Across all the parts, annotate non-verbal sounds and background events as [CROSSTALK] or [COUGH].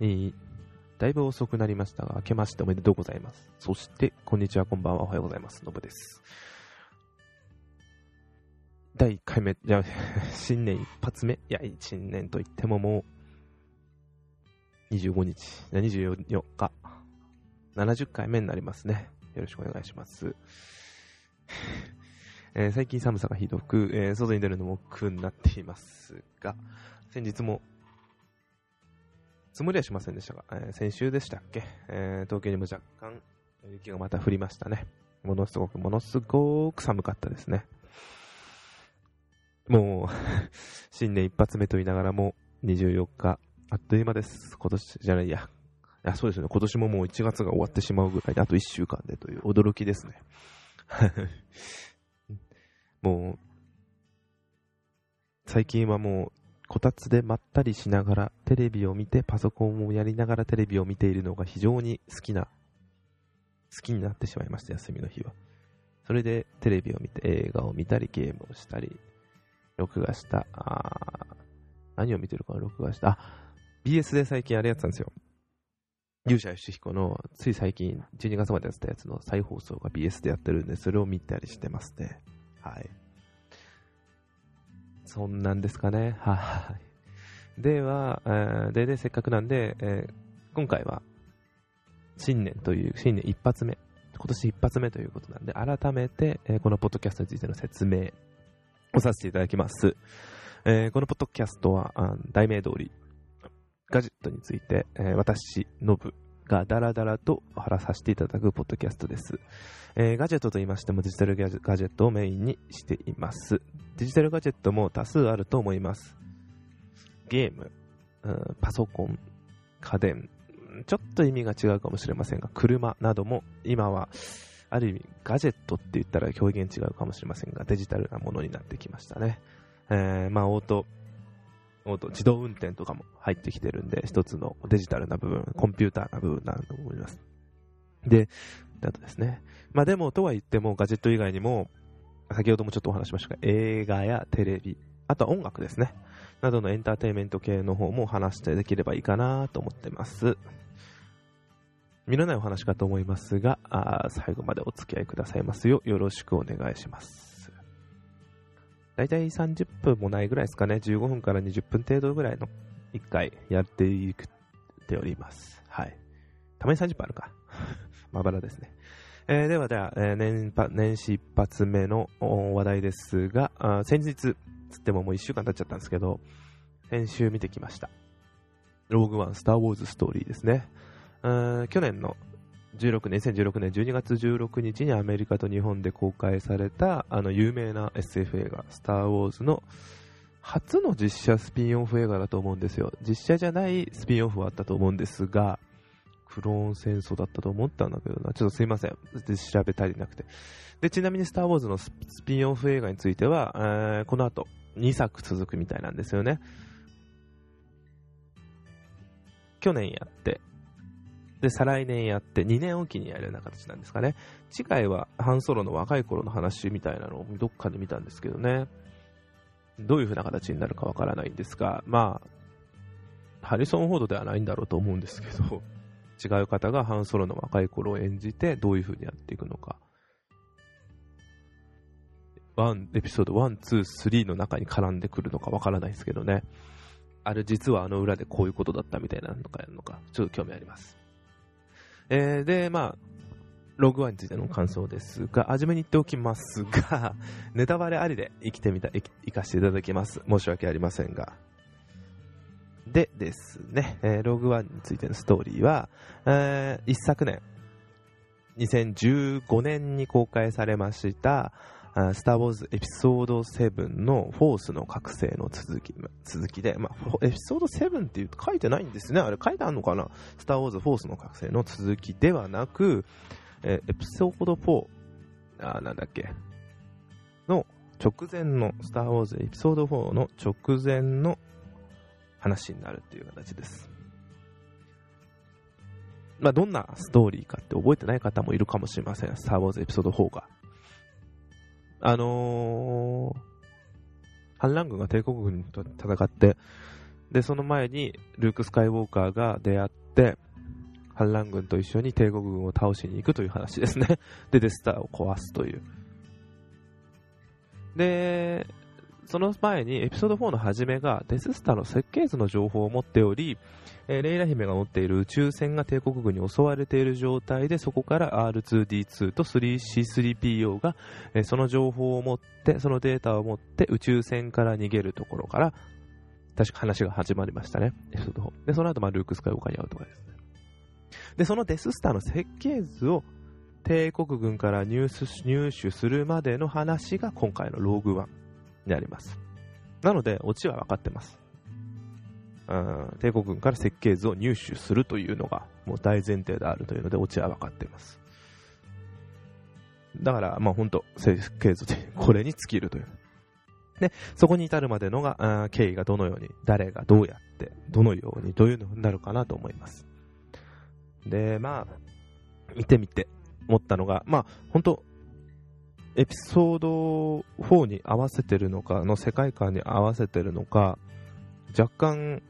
えーだいぶ遅くなりましたが、明けましておめでとうございます。そして、こんにちは、こんばんは、おはようございます。のぶです。第1回目、いや、[LAUGHS] 新年一発目、いや、新年といってももう、25日、24日、70回目になりますね。よろしくお願いします。[LAUGHS] えー最近寒さがひどく、えー外に出るのも億劫になっていますが、先日も積もりはしませんでしたが、えー先週でしたっけ、えー東京にも若干雪がまた降りましたね。ものすごく、ものすごく寒かったですね。もう、[LAUGHS] 新年一発目と言いながらも、24日、あっという間です。今年じゃないや。いや、そうですね。今年ももう1月が終わってしまうぐらいで、あと1週間でという驚きですね。[LAUGHS] もう、最近はもう、こたつでまったりしながらテレビを見てパソコンをやりながらテレビを見ているのが非常に好きな好きになってしまいました休みの日は。それでテレビを見て映画を見たりゲームをしたり録画した。あ何を見てるかな録画した。あ BS で最近あれやってたんですよ。勇者ヨシヒコのつい最近12月までやってたやつの再放送が BS でやってるんでそれを見たりしてますねはい。そんなんですかね。はい。[LAUGHS] では、えーで、で、せっかくなんで、えー今回は、新年という、新年一発目、今年一発目ということなんで、改めて、えーこのポッドキャストについての説明をさせていただきます。えーこのポッドキャストは、あ題名通り、ガジェットについて、えー私、ノブがダラダラと話させていただくポッドキャストです。えーガジェットと言いましてもデジタルガジェットをメインにしています。デジタルガジェットも多数あると思います。ゲーム、うんパソコン、家電、ちょっと意味が違うかもしれませんが、車なども今はある意味ガジェットって言ったら表現違うかもしれませんが、デジタルなものになってきましたね。えーまあ、オート、自動運転とかも入ってきてるんで、一つのデジタルな部分、コンピューターな部分なんだと思います。で、あとですね。まあでも、とは言っても、ガジェット以外にも、先ほどもちょっとお話しましたが、映画やテレビ、あとは音楽ですね。などのエンターテインメント系の方も話してできればいいかなと思ってます。見らないお話かと思いますが、あ最後までお付き合いくださいますようよろしくお願いします。だいたい30分もないぐらいですかね。15分から20分程度ぐらいの1回やっていくっております。はい。たまに30分あるか。[LAUGHS] まばらですね。えーでは、では、えー年年始一発目の話題ですが、あ先日、つってももう1週間経っちゃったんですけど、先週見てきました。ローグワン、スター・ウォーズ・ストーリーですね。去年の16年、2016年12月16日にアメリカと日本で公開された、あの、有名な SF 映画、スター・ウォーズの初の実写スピンオフ映画だと思うんですよ。実写じゃないスピンオフはあったと思うんですが、クローン戦争だったと思ったんだけどな。ちょっとすいません。調べ足りなくて。で、ちなみにスター・ウォーズのススピンオフ映画については、えーこの後2作続くみたいなんですよね。去年やって、で、再来年やって、2年おきにやるような形なんですかね。次回は、ハンソロの若い頃の話みたいなのをどっかで見たんですけどね。どういう風な形になるかわからないんですが、まあ、ハリソン・フォードではないんだろうと思うんですけど、[LAUGHS] 違う方がハンソロの若い頃を演じて、どういう風にやっていくのか。ワン、エピソード1、2、3の中に絡んでくるのかわからないですけどね。あれ実はあの裏でこういうことだったみたいなのかやるのか、ちょっと興味あります。えー、で、まあ、ログワンについての感想ですが、初めに言っておきますが、[LAUGHS] ネタバレありで生きてみた、生かしていただきます。申し訳ありませんが。でですね、えーログワンについてのストーリーは、えー一昨年、2015年に公開されました、あスター・ウォーズエピソード7のフォースの覚醒の続き続きで、まあ、エピソード7っていう書いてないんですね。あれ書いてあるのかな？スター・ウォーズフォースの覚醒の続きではなく、えエピソード4、あーなんだっけ、の直前の、スター・ウォーズエピソード4の直前の話になるっていう形です。まあ、どんなストーリーかって覚えてない方もいるかもしれません。スター・ウォーズエピソード4が。あのー、反乱軍が帝国軍と戦って、で、その前にルーク・スカイウォーカーが出会って、反乱軍と一緒に帝国軍を倒しに行くという話ですね。で、デスターを壊すという。で、その前にエピソード4の初めがデススターの設計図の情報を持っており、えー、レイラ姫が乗っている宇宙船が帝国軍に襲われている状態でそこから R2D2 と 3C3PO が、えー、その情報を持ってそのデータを持って宇宙船から逃げるところから確か話が始まりましたね。エピソード4でその後まあルーク・スカイウォーカーに会うとかですね。でそのデススターの設計図を帝国軍から入手するまでの話が今回のローグワン。になります。なので、オチは分かってます。うん、帝国軍から設計図を入手するというのがもう大前提であるというので、オチは分かっています。だから、まあ本当、設計図でこれに尽きるという。で、そこに至るまでのが、経緯がどのように、誰がどうやって、どのように、どういうのになるかなと思います。で、まあ、見てみて思ったのが、まあ、本当エピソード4に合わせてるのか、の世界観に合わせてるのか、若干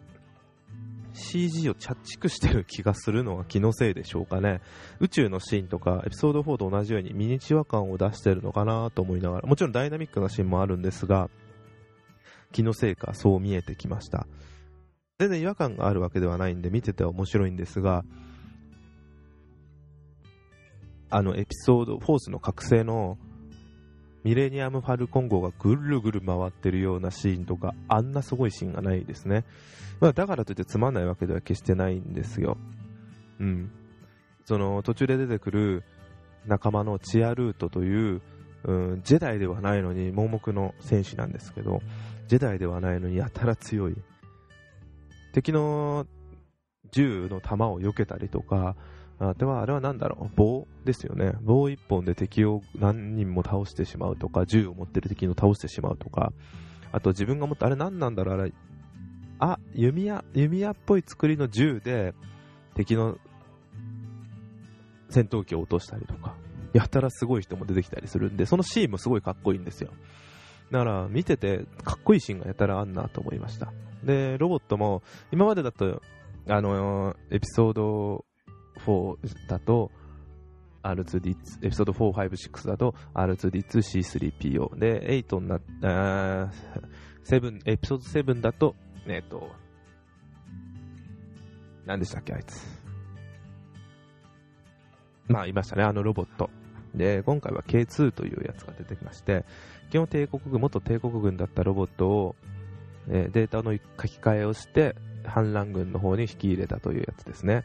CG を着畜してる気がするのは気のせいでしょうかね。宇宙のシーンとかエピソード4と同じようにミニチュア感を出してるのかなと思いながら、もちろんダイナミックなシーンもあるんですが、気のせいかそう見えてきました。全然違和感があるわけではないんで見てて面白いんですが、あのエピソード、フォースの覚醒のミレニアム・ファルコン号がぐるぐる回ってるようなシーンとか、あんなすごいシーンがないですね。まあ、だからといってつまんないわけでは決してないんですよ。うん。その、途中で出てくる仲間のチアルートという、うん、ジェダイではないのに盲目の戦士なんですけど、ジェダイではないのにやたら強い。敵の銃の弾を避けたりとか、あでは、あれは何だろう？棒ですよね。棒一本で敵を何人も倒してしまうとか、銃を持ってる敵を倒してしまうとか、あと自分が持って、あれ何なんだろう？あれ、あ、弓矢、弓矢っぽい作りの銃で敵の戦闘機を落としたりとか、やたらすごい人も出てきたりするんで、そのシーンもすごいかっこいいんですよ。だから見ててかっこいいシーンがやたらあんなと思いました。で、ロボットも今までだと、あのエピソード4だと R2D、エピソード4、5、6だと R2D2、C3PO。で、8になっあ7、エピソード7だと、えっ、と、何でしたっけ、あいつ。まあ、いましたね、あのロボット。で、今回は K2 というやつが出てきまして、基本帝国軍、元帝国軍だったロボットを、え、データの書き換えをして、反乱軍の方に引き入れたというやつですね。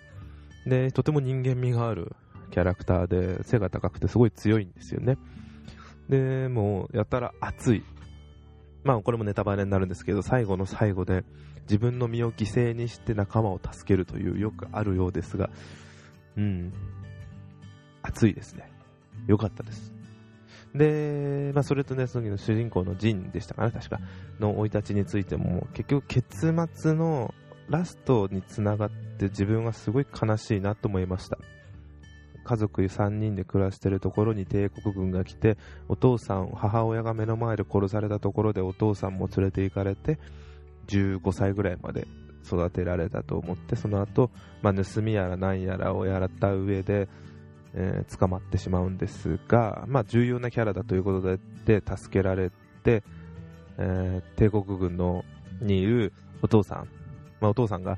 で、とても人間味があるキャラクターで、背が高くてすごい強いんですよね。で、もう、やたら熱い。まあ、これもネタバレになるんですけど、最後の最後で、自分の身を犠牲にして仲間を助けるというよくあるようですが、うん、熱いですね。よかったです。で、まあ、それとね、その主人公のジンでしたかね、確か、の生い立ちについても、結局結末のラストにつながって自分はすごい悲しいなと思いました。家族3人で暮らしているところに帝国軍が来てお父さん母親が目の前で殺されたところでお父さんも連れて行かれて15歳ぐらいまで育てられたと思ってその後、まあ、盗みやら何やらをやらった上で、えー、捕まってしまうんですが、まあ、重要なキャラだということで助けられて、えー、帝国軍のにいるお父さんまあ、お父さんが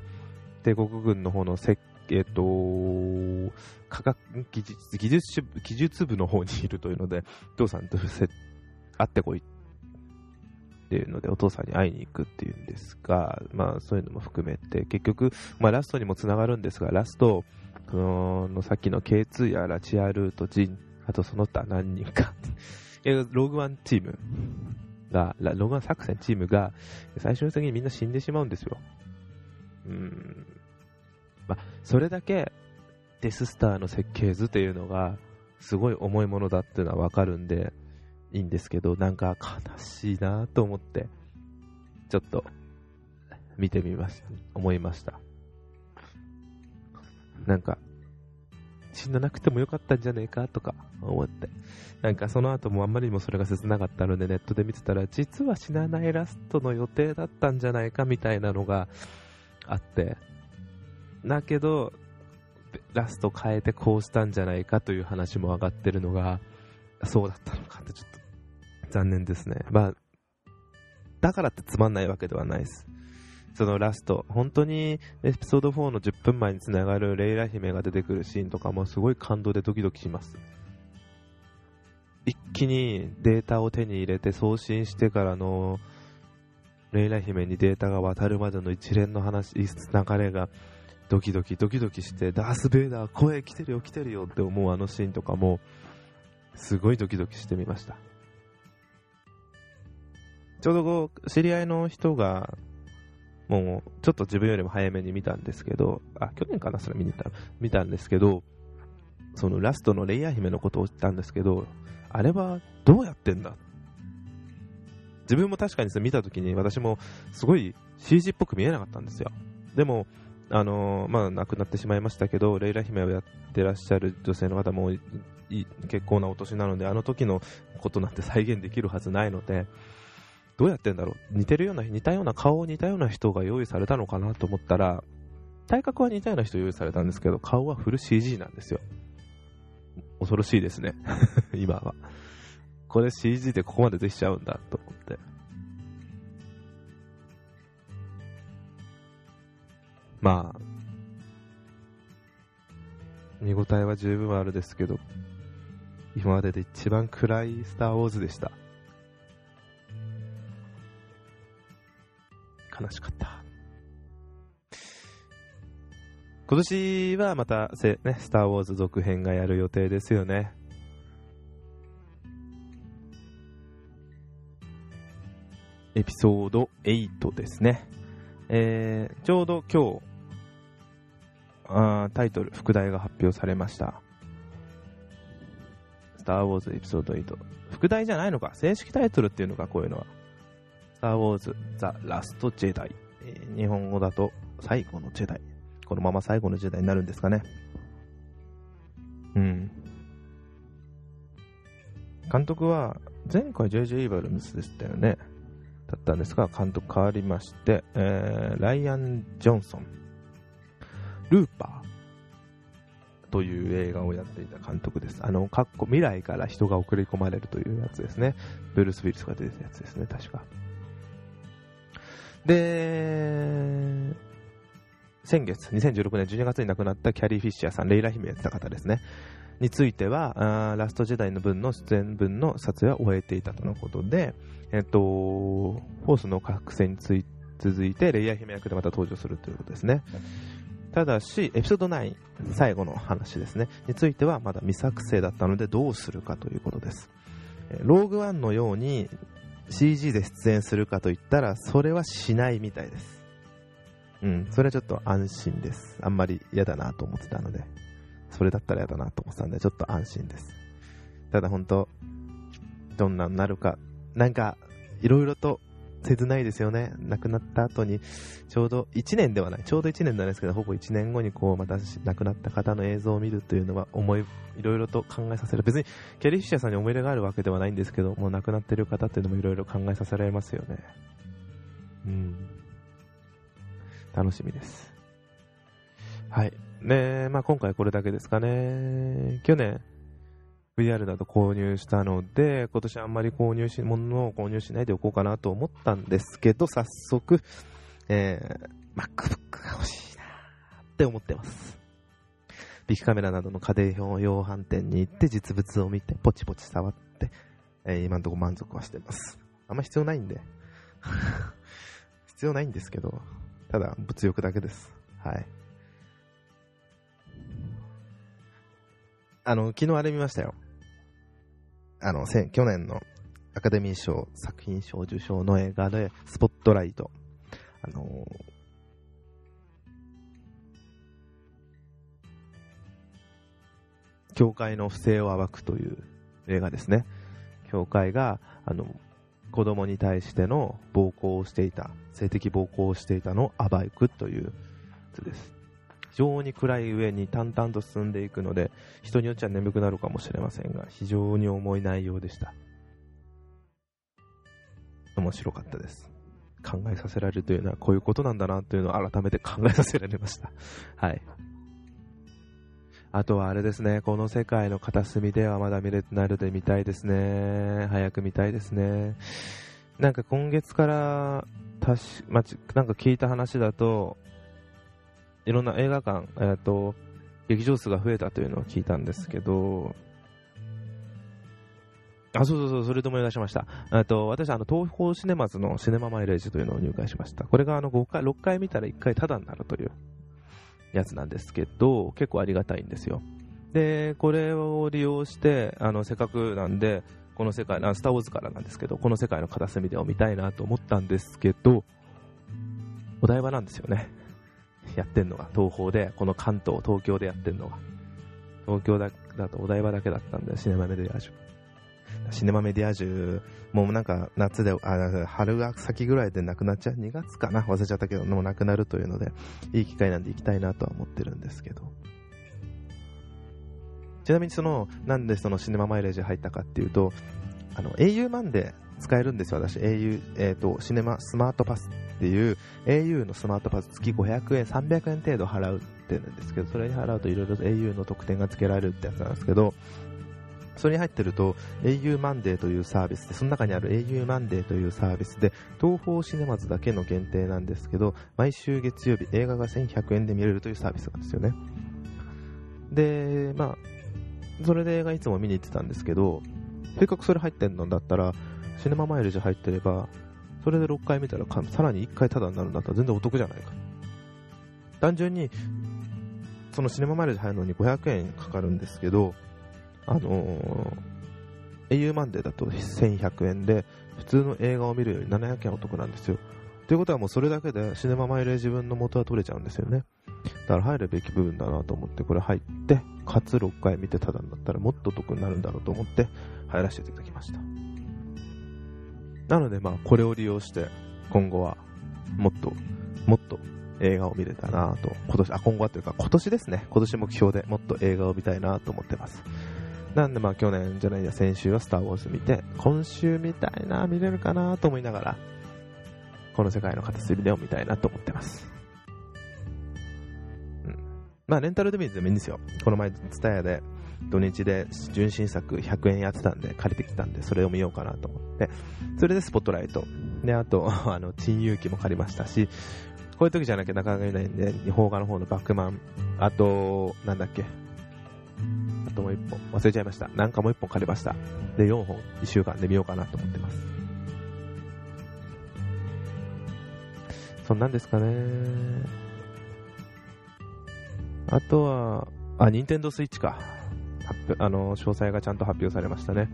帝国軍の方の設えっと、科学技術技術部技術部の方にいるというので、お父さんと会ってこいっていうので、お父さんに会いに行くっていうんですが、まあそういうのも含めて、結局、まあラストにもつながるんですが、ラスト、このさっきの K2 やラチアルート、ジン、あとその他何人か [LAUGHS] ローグワンチームが、ローグワン作戦チームが、最終的にみんな死んでしまうんですよ。ま、それだけデススターの設計図というのがすごい重いものだっていうのはわかるんでいいんですけど、なんか悲しいなと思って、ちょっと見てみました、思いました。なんか、死ななくてもよかったんじゃねえかとか思って。なんかその後もあんまりにもそれが切なかったのでネットで見てたら、実は死なないラストの予定だったんじゃないかみたいなのがあって。だけど、ラスト変えてこうしたんじゃないかという話も上がってるのが、そうだったのかってちょっと残念ですね。まあ、だからってつまんないわけではないです。そのラスト、本当にエピソード4の10分前につながるレイラ姫が出てくるシーンとかもすごい感動でドキドキします。一気にデータを手に入れて送信してからのレイラ姫にデータが渡るまでの一連の話、流れがドキドキドキドキしてダース・ベイダー声来てるよ来てるよって思うあのシーンとかもすごいドキドキしてみました。ちょうどこう、知り合いの人が、もう、ちょっと自分よりも早めに見たんですけど、あ、去年かな、それ見に行った見たんですけど、そのラストのレイヤー姫のことを言ったんですけど、あれはどうやってんだ自分も確かに見た時に私もすごい CG っぽく見えなかったんですよ。でも、あのー、まあ、亡くなってしまいましたけど、レイラ姫をやってらっしゃる女性の方も結構なお年なので、あの時のことなんて再現できるはずないので、どうやってんだろう？似てるような、似たような顔を、似たような人が用意されたのかなと思ったら、体格は似たような人用意されたんですけど、顔はフル CG なんですよ。恐ろしいですね。[LAUGHS] 今は。これ CG でここまでできちゃうんだと思って。まあ、見応えは十分あるですけど、今までで一番暗いスター・ウォーズでした。悲しかった。今年はまた、ね、スター・ウォーズ続編がやる予定ですよね。エピソード8ですね。えー、ちょうど今日、あタイトル、副題が発表されました。スター・ウォーズエピソード8。副題じゃないのか正式タイトルっていうのか、こういうのは。スター・ウォーズ・ザ・ラスト・ジェダイ。日本語だと最後のジェダイ。このまま最後のジェダイになるんですかね。うん。監督は、前回 J.J. イーバルムスでしたよね。だったんですが、監督変わりまして、えー、ライアン・ジョンソン。ルーパーという映画をやっていた監督です。あの、かっこ未来から人が送り込まれるというやつですね。ブルース・ウィルスが出てたやつですね、確か。で、先月、2016年12月に亡くなったキャリー・フィッシャーさん、レイラ姫やってた方ですね。については、ラスト時代の分の出演分の撮影は終えていたとのことで、えっと、フォースの覚醒につい続いて、レイヤー姫役でまた登場するということですね。ただし、エピソード9、最後の話ですね、についてはまだ未作成だったのでどうするかということです。ローグワンのように CG で出演するかといったら、それはしないみたいです。うん、それはちょっと安心です。あんまり嫌だなと思ってたので、それだったら嫌だなと思ったんで、ちょっと安心です。ただ本当、どんなになるか、なんか、いろいろと切ないですよね。亡くなった後に、ちょうど1年ではない、ちょうど1年なんですけど、ほぼ1年後にこう、また亡くなった方の映像を見るというのは、思い、いろいろと考えさせる。別に、キャリー・フィッシャーさんに思い入れがあるわけではないんですけど、もう亡くなってる方っていうのもいろいろ考えさせられますよね。うん。楽しみです。はい。で、まあ今回これだけですかね。去年、VR など購入したので、今年あんまり購入し、物を購入しないでおこうかなと思ったんですけど、早速、えー、MacBook が欲しいなって思ってます。ビッグカメラなどの家電用販店に行って実物を見て、ポチポチ触って、えー、今のところ満足はしてます。あんま必要ないんで。[LAUGHS] 必要ないんですけど、ただ物欲だけです。はい。あの、昨日あれ見ましたよ。あの、去年のアカデミー賞作品賞受賞の映画で、スポットライト。あのー、教会の不正を暴くという映画ですね。教会が、あの、子供に対しての暴行をしていた、性的暴行をしていたのを暴くというやつです。非常に暗い上に淡々と進んでいくので、人によっては眠くなるかもしれませんが、非常に重い内容でした。面白かったです。考えさせられるというのはこういうことなんだなというのを改めて考えさせられました。はい。あとはあれですね、この世界の片隅ではまだ見れてないので見たいですね。早く見たいですね。なんか今月からたし、まなんか聞いた話だと、いろんな映画館、えーと、劇場数が増えたというのを聞いたんですけど、あ、そうそうそう、それで思い出しました。えと私、あの、東宝シネマズのシネママイレージというのを入会しました。これがあの5回、6回見たら1回タダになるというやつなんですけど、結構ありがたいんですよ。で、これを利用して、あの、せっかくなんで、この世界、あスター・ウォーズからなんですけど、この世界の片隅でを見たいなと思ったんですけど、お台場なんですよね。やってんのが、東宝で、この関東、東京でやってんのが。東京だだとお台場だけだったんで、シネマメディア中。シネマメディア中、もうなんか夏で、あ春が先ぐらいでなくなっちゃう？2月かな？忘れちゃったけど、もうなくなるというので、いい機会なんで行きたいなとは思ってるんですけど。ちなみにその、なんでそのシネママイレージ入ったかっていうと、あの、au マンで使えるんですよ、私。au、えっ、ー、と、シネマスマートパスっていう au のスマートパス月500円、300円程度払うってるんですけど、それに払うといろいろ au の特典が付けられるってやつなんですけど、それに入ってると au マンデーというサービスで、その中にある au マンデーというサービスで、東方シネマズだけの限定なんですけど、毎週月曜日映画が1100円で見れるというサービスなんですよね。で、まあ、それで映画いつも見に行ってたんですけど、せっかくそれ入ってんのだったら、シネママイルージ入ってれば、それで6回見たらさらに1回タダになるんだったら全然お得じゃないか。単純に、そのシネママイルージ入るのに500円かかるんですけど、あのー、au マンデーだと1100円で、普通の映画を見るより700円お得なんですよ。ということはもうそれだけでシネママイレージ分の元は取れちゃうんですよね。だから入るべき部分だなと思ってこれ入って、かつ6回見てただんだったらもっと得になるんだろうと思って入らせていただきました。なのでまあこれを利用して今後はもっともっと映画を見れたなと、今年、あ、今後はというか今年ですね、今年目標でもっと映画を見たいなと思ってます。なんでまあ去年じゃないや、先週はスターウォーズ見て、今週見たいな、見れるかなと思いながら、この世界の片隅でを見たいなと思ってます。うん。まあレンタルで見てもいいんですよ。この前、ツタヤで土日で純真作100円やってたんで、借りてきたんで、それを見ようかなと思って、それでスポットライト。で、あと、[LAUGHS] あの、珍遊記も借りましたし、こういう時じゃなきゃなかなか見ないんで、邦画の方のバックマン、あと、なんだっけ、あともう一本、忘れちゃいました。なんかもう一本借りました。で、4本、1週間で見ようかなと思ってます。そんなんですかね。あとは、あ、ニンテンドースイッチか。あの、詳細がちゃんと発表されましたね。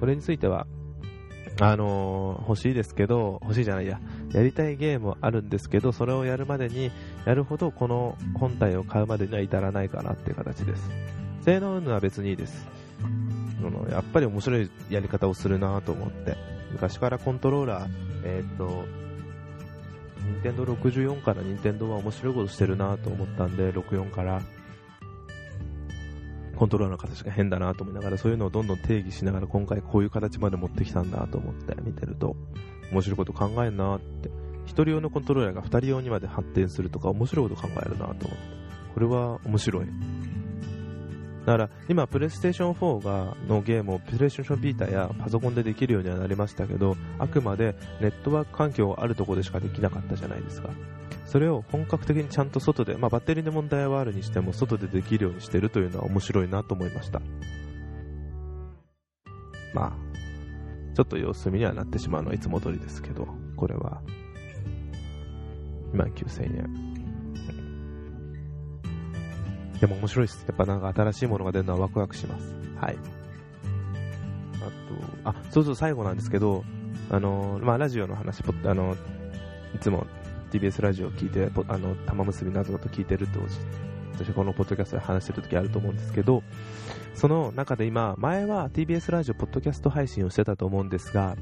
これについては、あのー、欲しいですけど、欲しいじゃないや、やりたいゲームはあるんですけど、それをやるまでに、やるほどこの本体を買うまでには至らないかなっていう形です。性能運は別にいいです。やっぱり面白いやり方をするなと思って、昔からコントローラー、えっ、ー、と、任天堂64から任天堂は面白いことしてるなと思ったんで、64からコントローラーの形が変だなと思いながら、そういうのをどんどん定義しながら、今回こういう形まで持ってきたんだと思って見てると、面白いこと考えるなって。1人用のコントローラーが2人用にまで発展するとか、面白いこと考えるなと思って。これは面白い。だから今、プレイステーション4がのゲームをプレイステーションビーターやパソコンでできるようにはなりましたけど、あくまでネットワーク環境があるところでしかできなかったじゃないですか。それを本格的にちゃんと外で、まあ、バッテリーの問題はあるにしても外でできるようにしてるというのは面白いなと思いました。まあちょっと様子見にはなってしまうのはいつも通りですけどこれは。2万9000円。でも面白いです。やっぱなんか新しいものが出るのはワクワクします。はい。あとあそうそう最後なんですけどあのまあラジオの話あのいつも TBS ラジオを聞いて、あの、玉結びなぞと聞いてると、私このポッドキャストで話してる時あると思うんですけど、その中で今、前は TBS ラジオポッドキャスト配信をしてたと思うんですが、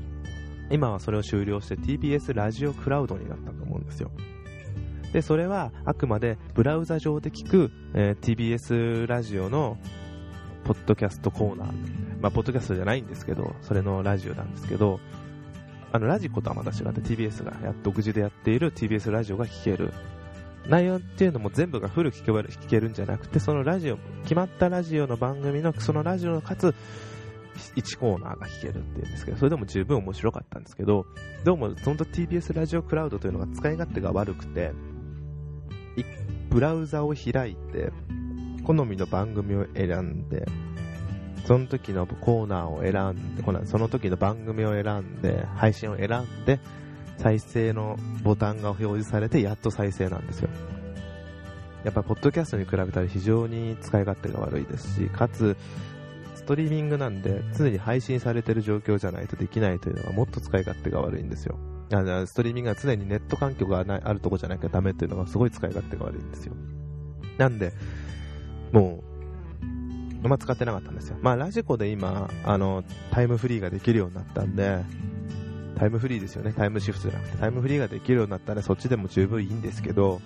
今はそれを終了して TBS ラジオクラウドになったと思うんですよ。で、それはあくまでブラウザ上で聞く、えー TBS ラジオのポッドキャストコーナー。まあ、ポッドキャストじゃないんですけど、それのラジオなんですけど、あの、ラジコとはまた違って TBS がや独自でやっている TBS ラジオが聞ける。内容っていうのも全部がフル聞け聞けるんじゃなくて、そのラジオ、決まったラジオの番組の、そのラジオのかつ、1コーナーが聞けるっていうんですけど、それでも十分面白かったんですけど、どうも、その TBS ラジオクラウドというのが使い勝手が悪くて、ブラウザを開いて、好みの番組を選んで、その時のコーナーを選んで、ほらその時の番組を選んで、配信を選んで、再生のボタンが表示されて、やっと再生なんですよ。やっぱ、ポッドキャストに比べたら非常に使い勝手が悪いですし、かつ、ストリーミングなんで、常に配信されてる状況じゃないとできないというのがもっと使い勝手が悪いんですよ。あのストリーミングは常にネット環境がないあるとこじゃなきゃダメっていうのがすごい使い勝手が悪いんですよ。なんで、もう、あんま、使ってなかったんですよ。まあ、ラジコで今、あの、タイムフリーができるようになったんで、タイムフリーですよね。タイムシフトじゃなくて、タイムフリーができるようになったらそっちでも十分いいんですけど、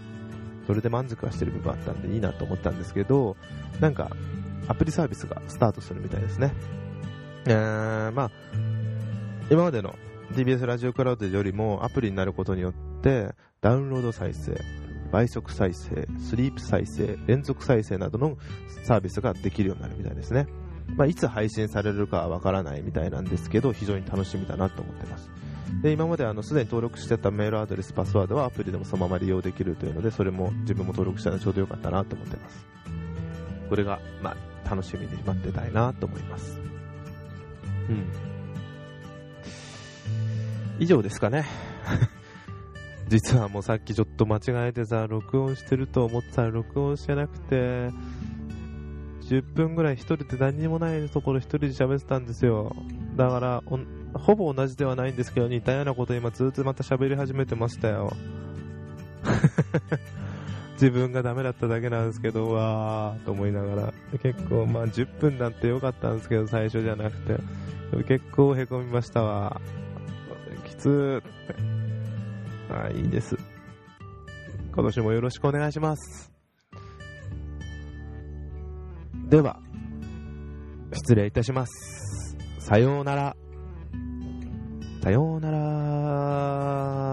それで満足はしてる部分あったんでいいなと思ったんですけど、なんか、アプリサービスがスタートするみたいですね。えー、まあ、今までの TBS ラジオクラウドよりもアプリになることによって、ダウンロード再生、倍速再生、スリープ再生、連続再生などのサービスができるようになるみたいですね。まあ、いつ配信されるかはわからないみたいなんですけど、非常に楽しみだなと思ってます。で、今まであの、すでに登録してたメールアドレス、パスワードはアプリでもそのまま利用できるというので、それも自分も登録したのでちょうどよかったなと思ってます。これが、まあ、楽しみに待ってたいなと思います。うん。以上ですかね。[LAUGHS] 実はもうさっきちょっと間違えてさ、録音してると思ってたら録音してなくて、10分ぐらい一人で何にもないところ一人で喋ってたんですよ。だから、ほぼ同じではないんですけど、似たようなこと今ずっとまた喋り始めてましたよ。[LAUGHS] 自分がダメだっただけなんですけど、わーと思いながら。結構、まあ10分なんてよかったんですけど、最初じゃなくて。結構へこみましたわ。はい。あいいです。今年もよろしくお願いします。では、失礼いたします。さようなら。さようなら。